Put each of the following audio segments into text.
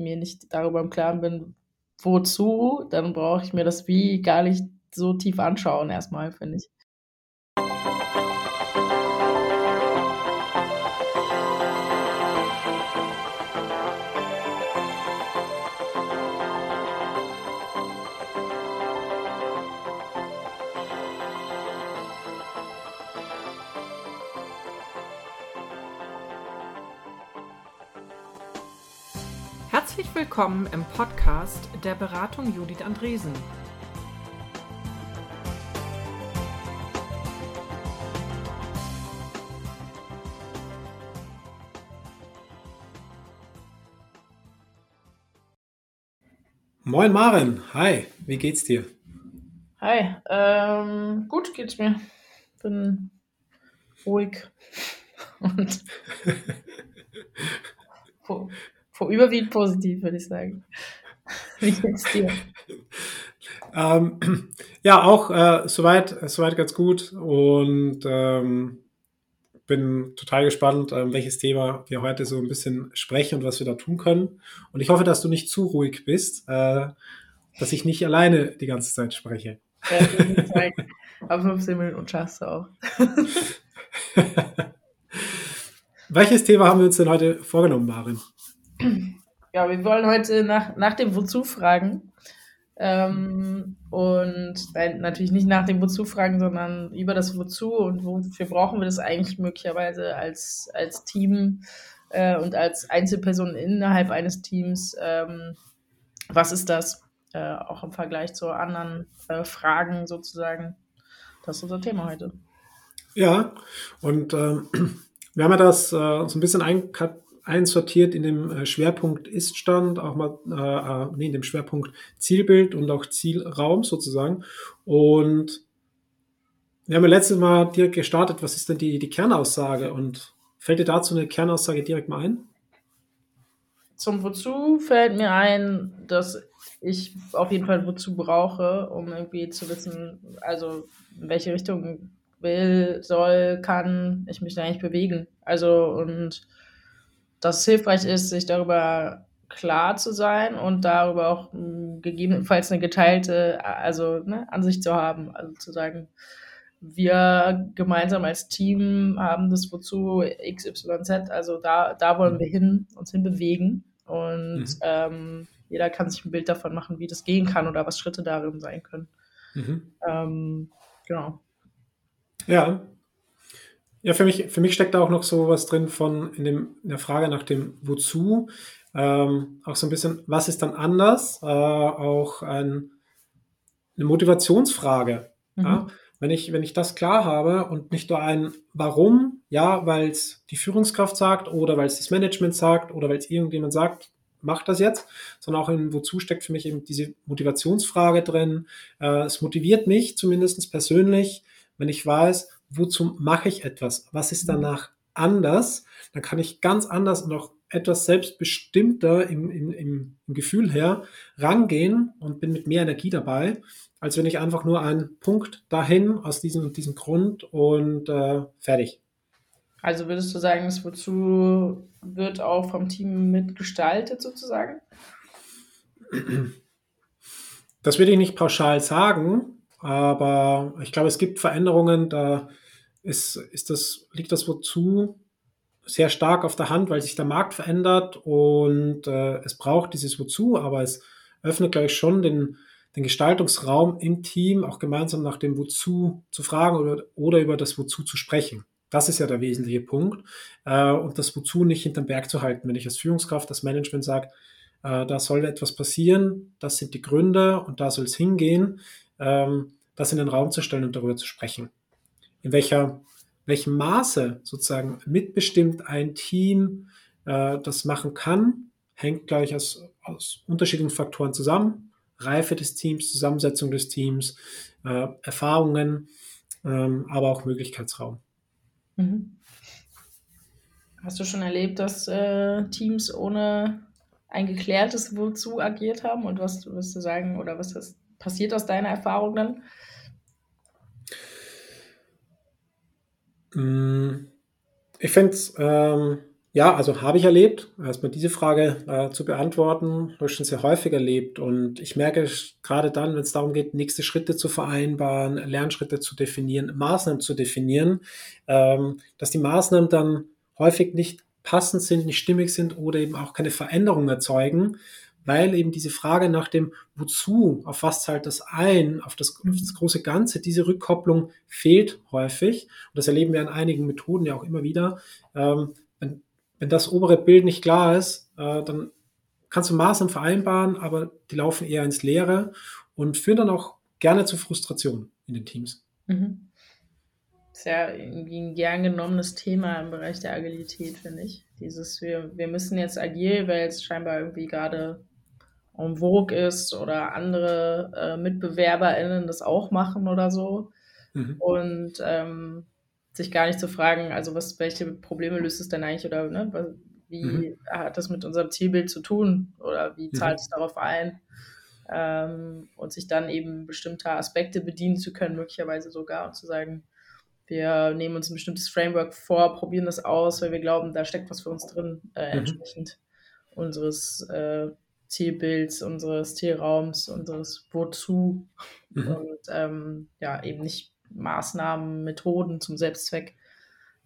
mir nicht darüber im Klaren bin, wozu, dann brauche ich mir das Wie gar nicht so tief anschauen erstmal, finde ich. Herzlich willkommen im Podcast der Beratung Judith Andresen. Moin Maren, hi, wie geht's dir? Hi, ähm, gut geht's mir. Bin ruhig und überwiegend positiv, würde ich sagen. Wie geht's dir? Ähm, ja, auch äh, soweit, soweit ganz gut und ähm, bin total gespannt, ähm, welches Thema wir heute so ein bisschen sprechen und was wir da tun können. Und ich hoffe, dass du nicht zu ruhig bist, äh, dass ich nicht alleine die ganze Zeit spreche. Ja, aber 15 Minuten schaffst du auch. welches Thema haben wir uns denn heute vorgenommen, Marin? Ja, wir wollen heute nach, nach dem Wozu fragen. Ähm, und nein, natürlich nicht nach dem Wozu fragen, sondern über das Wozu und wofür brauchen wir das eigentlich möglicherweise als, als Team äh, und als Einzelperson innerhalb eines Teams. Ähm, was ist das? Äh, auch im Vergleich zu anderen äh, Fragen sozusagen. Das ist unser Thema heute. Ja, und ähm, wir haben ja das äh, so ein bisschen einkategorisiert einsortiert in dem äh, Schwerpunkt Iststand, auch mal äh, äh, nee, in dem Schwerpunkt Zielbild und auch Zielraum sozusagen. Und wir haben ja letztes Mal direkt gestartet, was ist denn die, die Kernaussage? Und fällt dir dazu eine Kernaussage direkt mal ein? Zum Wozu fällt mir ein, dass ich auf jeden Fall Wozu brauche, um irgendwie zu wissen, also in welche Richtung will, soll, kann ich mich da eigentlich bewegen. Also und dass es hilfreich ist, sich darüber klar zu sein und darüber auch hm, gegebenenfalls eine geteilte also, ne, Ansicht zu haben. Also zu sagen, wir gemeinsam als Team haben das wozu XYZ, also da, da wollen wir hin, uns hinbewegen. Und mhm. ähm, jeder kann sich ein Bild davon machen, wie das gehen kann oder was Schritte darin sein können. Mhm. Ähm, genau. Ja, ja, für mich, für mich steckt da auch noch so was drin von in, dem, in der Frage nach dem Wozu. Ähm, auch so ein bisschen, was ist dann anders? Äh, auch ein, eine Motivationsfrage. Mhm. Ja? Wenn, ich, wenn ich das klar habe und nicht nur ein Warum, ja, weil es die Führungskraft sagt oder weil es das Management sagt oder weil es irgendjemand sagt, mach das jetzt, sondern auch in Wozu steckt für mich eben diese Motivationsfrage drin. Äh, es motiviert mich zumindest persönlich, wenn ich weiß, wozu mache ich etwas? Was ist danach anders? Dann kann ich ganz anders und auch etwas selbstbestimmter im, im, im, im Gefühl her rangehen und bin mit mehr Energie dabei, als wenn ich einfach nur einen Punkt dahin aus diesem und diesem Grund und äh, fertig. Also würdest du sagen, das wozu wird auch vom Team mitgestaltet sozusagen? Das würde ich nicht pauschal sagen, aber ich glaube, es gibt Veränderungen, da ist, ist das, liegt das wozu sehr stark auf der Hand, weil sich der Markt verändert und äh, es braucht dieses Wozu, aber es öffnet, glaube ich, schon den, den Gestaltungsraum im Team, auch gemeinsam nach dem Wozu zu fragen oder, oder über das Wozu zu sprechen. Das ist ja der wesentliche Punkt. Äh, und das Wozu nicht hinterm Berg zu halten. Wenn ich als Führungskraft, das Management sagt, äh, da soll etwas passieren, das sind die Gründe und da soll es hingehen, ähm, das in den Raum zu stellen und darüber zu sprechen in welcher, welchem Maße sozusagen mitbestimmt ein Team äh, das machen kann, hängt gleich aus, aus unterschiedlichen Faktoren zusammen. Reife des Teams, Zusammensetzung des Teams, äh, Erfahrungen, ähm, aber auch Möglichkeitsraum. Mhm. Hast du schon erlebt, dass äh, Teams ohne ein geklärtes Wozu agiert haben? Und was wirst du sagen, oder was ist passiert aus deiner Erfahrung dann? Mm, ich finde es ähm, Ja, also habe ich erlebt. Erstmal diese Frage äh, zu beantworten, habe ich schon sehr häufig erlebt. Und ich merke gerade dann, wenn es darum geht, nächste Schritte zu vereinbaren, Lernschritte zu definieren, Maßnahmen zu definieren, ähm, dass die Maßnahmen dann häufig nicht passend sind, nicht stimmig sind oder eben auch keine Veränderung erzeugen, weil eben diese Frage nach dem Wozu, auf was zahlt das ein, auf das, auf das große Ganze, diese Rückkopplung fehlt häufig. Und das erleben wir an einigen Methoden ja auch immer wieder. Ähm, wenn, wenn das obere Bild nicht klar ist, äh, dann kannst du Maßnahmen vereinbaren, aber die laufen eher ins Leere und führen dann auch gerne zu Frustration in den Teams. Mhm. Ist ja irgendwie ein gern genommenes Thema im Bereich der Agilität, finde ich. Dieses, wir, wir müssen jetzt agil, weil es scheinbar irgendwie gerade en vogue ist oder andere äh, MitbewerberInnen das auch machen oder so. Mhm. Und ähm, sich gar nicht zu fragen, also was, welche Probleme löst es denn eigentlich oder ne, wie mhm. hat das mit unserem Zielbild zu tun oder wie mhm. zahlt mhm. es darauf ein? Ähm, und sich dann eben bestimmter Aspekte bedienen zu können, möglicherweise sogar und zu sagen, wir nehmen uns ein bestimmtes Framework vor, probieren das aus, weil wir glauben, da steckt was für uns drin, äh, mhm. entsprechend unseres äh, Zielbilds, unseres Zielraums, unseres Wozu mhm. und ähm, ja, eben nicht Maßnahmen, Methoden zum Selbstzweck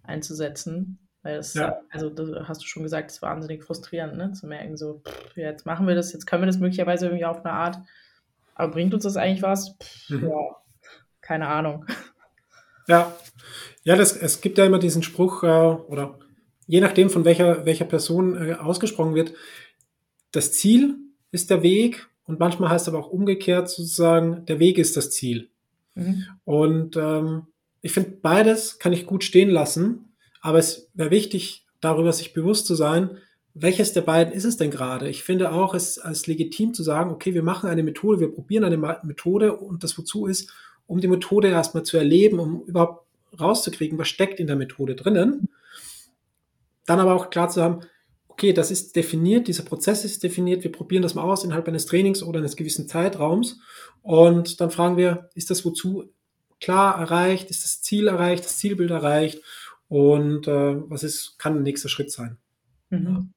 einzusetzen. Weil es, ja. also das hast du schon gesagt, es ist wahnsinnig frustrierend, ne? Zu merken, so, pff, jetzt machen wir das, jetzt können wir das möglicherweise irgendwie auf eine Art, aber bringt uns das eigentlich was? Pff, mhm. Ja, keine Ahnung. Ja, ja, das, es gibt ja immer diesen Spruch, äh, oder je nachdem, von welcher, welcher Person äh, ausgesprochen wird, das Ziel ist der Weg und manchmal heißt aber auch umgekehrt sozusagen, der Weg ist das Ziel. Mhm. Und ähm, ich finde, beides kann ich gut stehen lassen, aber es wäre wichtig, darüber sich bewusst zu sein, welches der beiden ist es denn gerade? Ich finde auch, es als legitim zu sagen, okay, wir machen eine Methode, wir probieren eine Methode und das wozu ist, um die Methode erstmal zu erleben, um überhaupt rauszukriegen, was steckt in der Methode drinnen. Dann aber auch klar zu haben, okay, das ist definiert, dieser Prozess ist definiert, wir probieren das mal aus innerhalb eines Trainings oder eines gewissen Zeitraums und dann fragen wir, ist das wozu klar erreicht, ist das Ziel erreicht, das Zielbild erreicht und äh, was ist, kann der nächste Schritt sein. Mhm.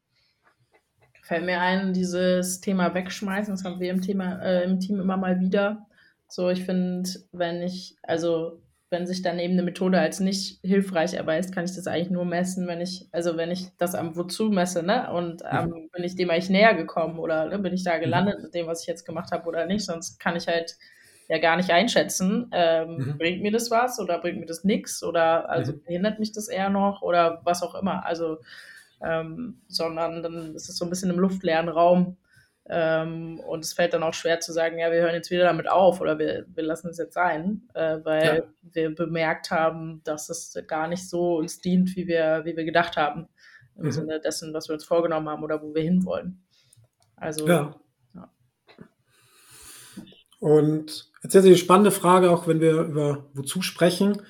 Fällt mir ein, dieses Thema wegschmeißen, das haben wir im, Thema, äh, im Team immer mal wieder. So, ich finde, wenn ich, also wenn sich dann eben eine Methode als nicht hilfreich erweist, kann ich das eigentlich nur messen, wenn ich, also wenn ich das am Wozu messe, ne? Und ähm, mhm. bin ich dem eigentlich näher gekommen oder ne, bin ich da mhm. gelandet mit dem, was ich jetzt gemacht habe oder nicht? Sonst kann ich halt ja gar nicht einschätzen, ähm, mhm. bringt mir das was oder bringt mir das nichts oder also mhm. behindert mich das eher noch oder was auch immer. Also ähm, sondern dann ist es so ein bisschen im luftleeren Raum ähm, und es fällt dann auch schwer zu sagen, ja, wir hören jetzt wieder damit auf oder wir, wir lassen es jetzt sein, äh, weil ja. wir bemerkt haben, dass es gar nicht so uns dient, wie wir, wie wir gedacht haben, im mhm. Sinne dessen, was wir uns vorgenommen haben oder wo wir hinwollen. Also, ja. ja. Und jetzt ist eine spannende Frage, auch wenn wir über wozu sprechen.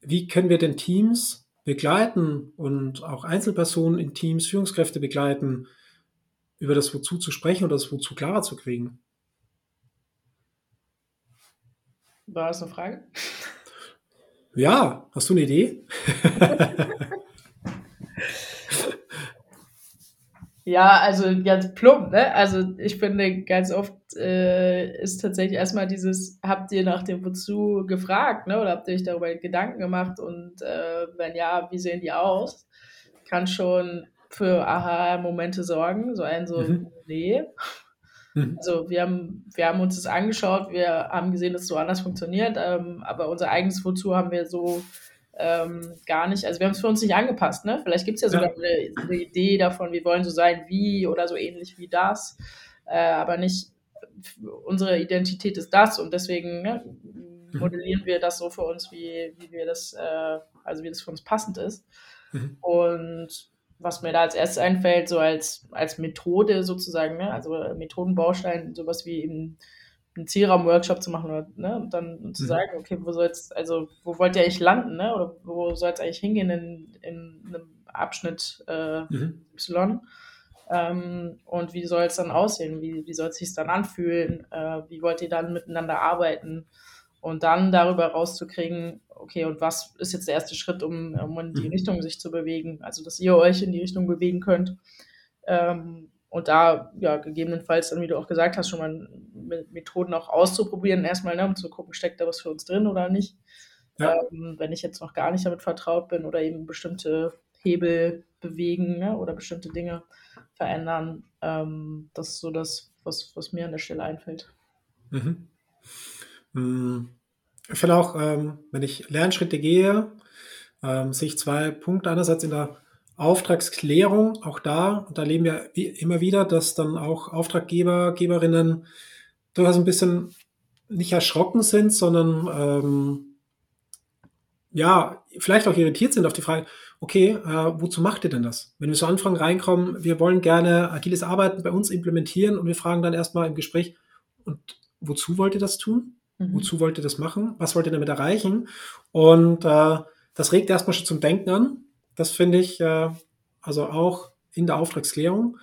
Wie können wir denn Teams begleiten und auch Einzelpersonen in Teams, Führungskräfte begleiten, über das Wozu zu sprechen oder das Wozu klarer zu kriegen. War das eine Frage? Ja, hast du eine Idee? ja, also ganz plump, ne? Also ich finde, ganz oft äh, ist tatsächlich erstmal dieses, habt ihr nach dem Wozu gefragt, ne? Oder habt ihr euch darüber Gedanken gemacht und äh, wenn ja, wie sehen die aus? Kann schon für Aha-Momente sorgen. So ein so, mhm. nee. Mhm. Also wir haben, wir haben uns das angeschaut, wir haben gesehen, dass es so anders funktioniert, ähm, aber unser eigenes Wozu haben wir so ähm, gar nicht, also wir haben es für uns nicht angepasst, ne? Vielleicht gibt es ja sogar ja. Eine, eine, Idee davon, wir wollen so sein wie oder so ähnlich wie das, äh, aber nicht unsere Identität ist das und deswegen ne, mhm. modellieren wir das so für uns, wie, wie wir das, äh, also wie das für uns passend ist. Mhm. Und was mir da als erstes einfällt, so als, als Methode sozusagen, ne? also Methodenbaustein, sowas wie eben einen Zielraum-Workshop zu machen oder, ne? und dann zu mhm. sagen, okay, wo soll also wo wollt ihr eigentlich landen, ne? oder wo soll es eigentlich hingehen in, in einem Abschnitt äh, mhm. Y? Ähm, und wie soll es dann aussehen? Wie, wie soll es sich dann anfühlen? Äh, wie wollt ihr dann miteinander arbeiten? Und dann darüber rauszukriegen, okay, und was ist jetzt der erste Schritt, um, um in die Mhm. Richtung sich zu bewegen? Also, dass ihr euch in die Richtung bewegen könnt. Ähm, und da, ja, gegebenenfalls dann, wie du auch gesagt hast, schon mal Methoden auch auszuprobieren, erstmal, ne, um zu gucken, steckt da was für uns drin oder nicht. Ja. Ähm, wenn ich jetzt noch gar nicht damit vertraut bin oder eben bestimmte Hebel bewegen ne, oder bestimmte Dinge verändern. Ähm, das ist so das, was, was mir an der Stelle einfällt. Mhm. Ich finde auch, ähm, wenn ich Lernschritte gehe, ähm, sehe ich zwei Punkte. Einerseits in der Auftragsklärung, auch da, da erleben wir wie immer wieder, dass dann auch Auftraggeber, Geberinnen durchaus ein bisschen nicht erschrocken sind, sondern ähm, ja, vielleicht auch irritiert sind auf die Frage, okay, äh, wozu macht ihr denn das? Wenn wir so Anfragen reinkommen, wir wollen gerne agiles Arbeiten bei uns implementieren und wir fragen dann erstmal im Gespräch, und wozu wollt ihr das tun? Mhm. Wozu wollt ihr das machen? Was wollt ihr damit erreichen? Und äh, das regt erstmal schon zum Denken an. Das finde ich äh, also auch in der Auftragsklärung,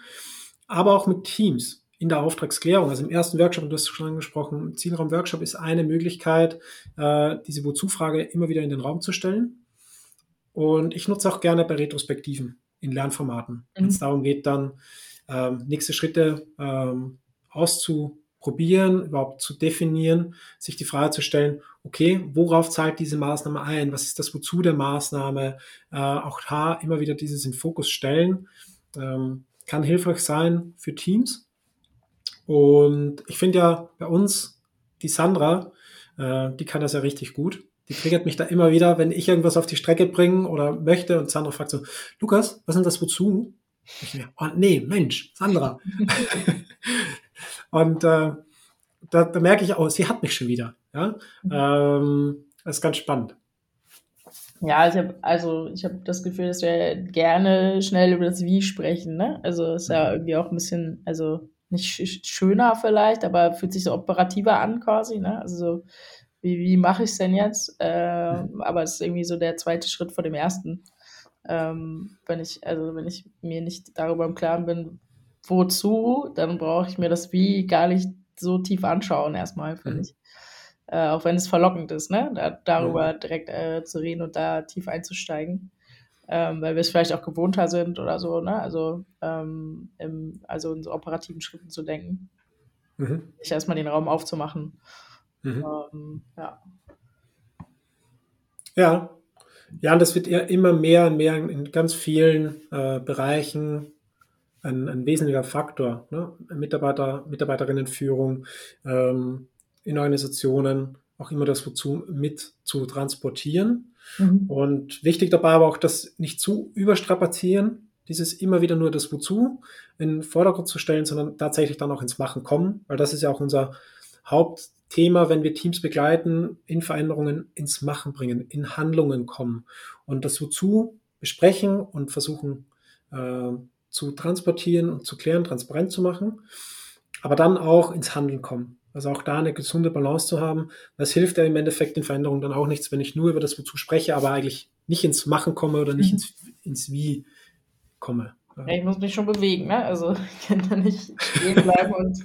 aber auch mit Teams in der Auftragsklärung. Also im ersten Workshop, du hast schon angesprochen, Zielraum-Workshop ist eine Möglichkeit, äh, diese Wozu-Frage immer wieder in den Raum zu stellen. Und ich nutze auch gerne bei Retrospektiven in Lernformaten, mhm. wenn es darum geht, dann ähm, nächste Schritte ähm, auszuprobieren, überhaupt zu definieren, sich die Frage zu stellen, okay, worauf zahlt diese Maßnahme ein? Was ist das Wozu der Maßnahme? Äh, auch da immer wieder dieses in Fokus stellen. Ähm, kann hilfreich sein für Teams. Und ich finde ja bei uns die Sandra, äh, die kann das ja richtig gut. Die triggert mich da immer wieder, wenn ich irgendwas auf die Strecke bringe oder möchte und Sandra fragt so, Lukas, was sind das wozu? Ich denke, oh nee, Mensch, Sandra. und äh, da, da, merke ich auch, sie hat mich schon wieder. Ja? Mhm. Ähm, das ist ganz spannend. Ja, ich habe also ich habe das Gefühl, dass wir gerne schnell über das Wie sprechen. Ne? Also ist ja irgendwie auch ein bisschen, also nicht schöner vielleicht, aber fühlt sich so operativer an quasi. Ne? Also so, wie, wie mache ich es denn jetzt? Äh, mhm. Aber es ist irgendwie so der zweite Schritt vor dem ersten. Ähm, wenn ich, also wenn ich mir nicht darüber im Klaren bin, wozu, dann brauche ich mir das Wie gar nicht so tief anschauen, erstmal, finde mhm. ich. Äh, auch wenn es verlockend ist, ne? Da, darüber mhm. direkt äh, zu reden und da tief einzusteigen. Ähm, weil wir es vielleicht auch gewohnter sind oder so, ne? Also, ähm, im, also in so operativen Schritten zu denken. Mhm. Sich erstmal den Raum aufzumachen. Mhm. Ähm, ja. Ja. Ja, und das wird ja immer mehr und mehr in ganz vielen äh, Bereichen ein, ein, wesentlicher Faktor. Ne? Mitarbeiter, Mitarbeiterinnenführung ähm, in Organisationen, auch immer das wozu mit zu transportieren. Mhm. Und wichtig dabei aber auch, das nicht zu überstrapazieren, dieses immer wieder nur das Wozu in den Vordergrund zu stellen, sondern tatsächlich dann auch ins Machen kommen, weil das ist ja auch unser Hauptthema, wenn wir Teams begleiten, in Veränderungen ins Machen bringen, in Handlungen kommen und das Wozu besprechen und versuchen äh, zu transportieren und zu klären, transparent zu machen, aber dann auch ins Handeln kommen. Also auch da eine gesunde Balance zu haben. Das hilft ja im Endeffekt in Veränderungen dann auch nichts, wenn ich nur über das Wozu spreche, aber eigentlich nicht ins Machen komme oder nicht ins, ins Wie komme. Ja, ich muss mich schon bewegen, ne? Also ich kann da nicht stehen bleiben und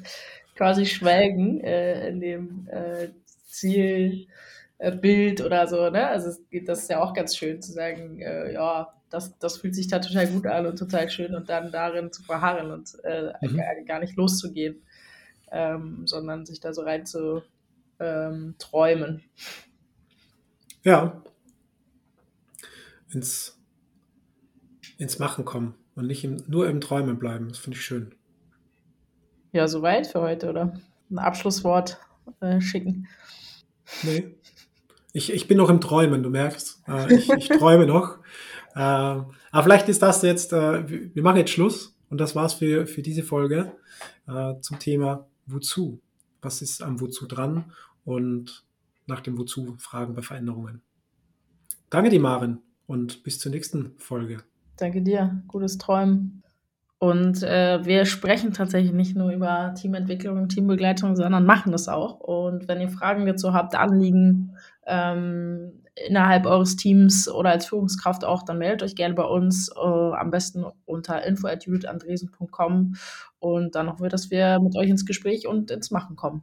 quasi schwelgen äh, in dem äh, Zielbild oder so, ne? Also es geht, das ist ja auch ganz schön zu sagen, äh, ja, das, das fühlt sich da total gut an und total schön und dann darin zu verharren und äh, mhm. gar nicht loszugehen ähm, sondern sich da so rein zu ähm, träumen. Ja. Ins, ins Machen kommen und nicht im, nur im Träumen bleiben. Das finde ich schön. Ja, soweit für heute, oder? Ein Abschlusswort äh, schicken. Nee. Ich, ich bin noch im Träumen, du merkst. Äh, ich, ich träume noch. Äh, aber vielleicht ist das jetzt, äh, wir machen jetzt Schluss und das war's für, für diese Folge äh, zum Thema Wozu? Was ist am Wozu dran? Und nach dem Wozu fragen bei Veränderungen. Danke dir, Maren, und bis zur nächsten Folge. Danke dir. Gutes Träumen. Und äh, wir sprechen tatsächlich nicht nur über Teamentwicklung und Teambegleitung, sondern machen das auch. Und wenn ihr Fragen dazu habt, Anliegen ähm, innerhalb eures Teams oder als Führungskraft auch, dann meldet euch gerne bei uns. Äh, am besten unter info.judithandresen.com. Und dann hoffen wir, dass wir mit euch ins Gespräch und ins Machen kommen.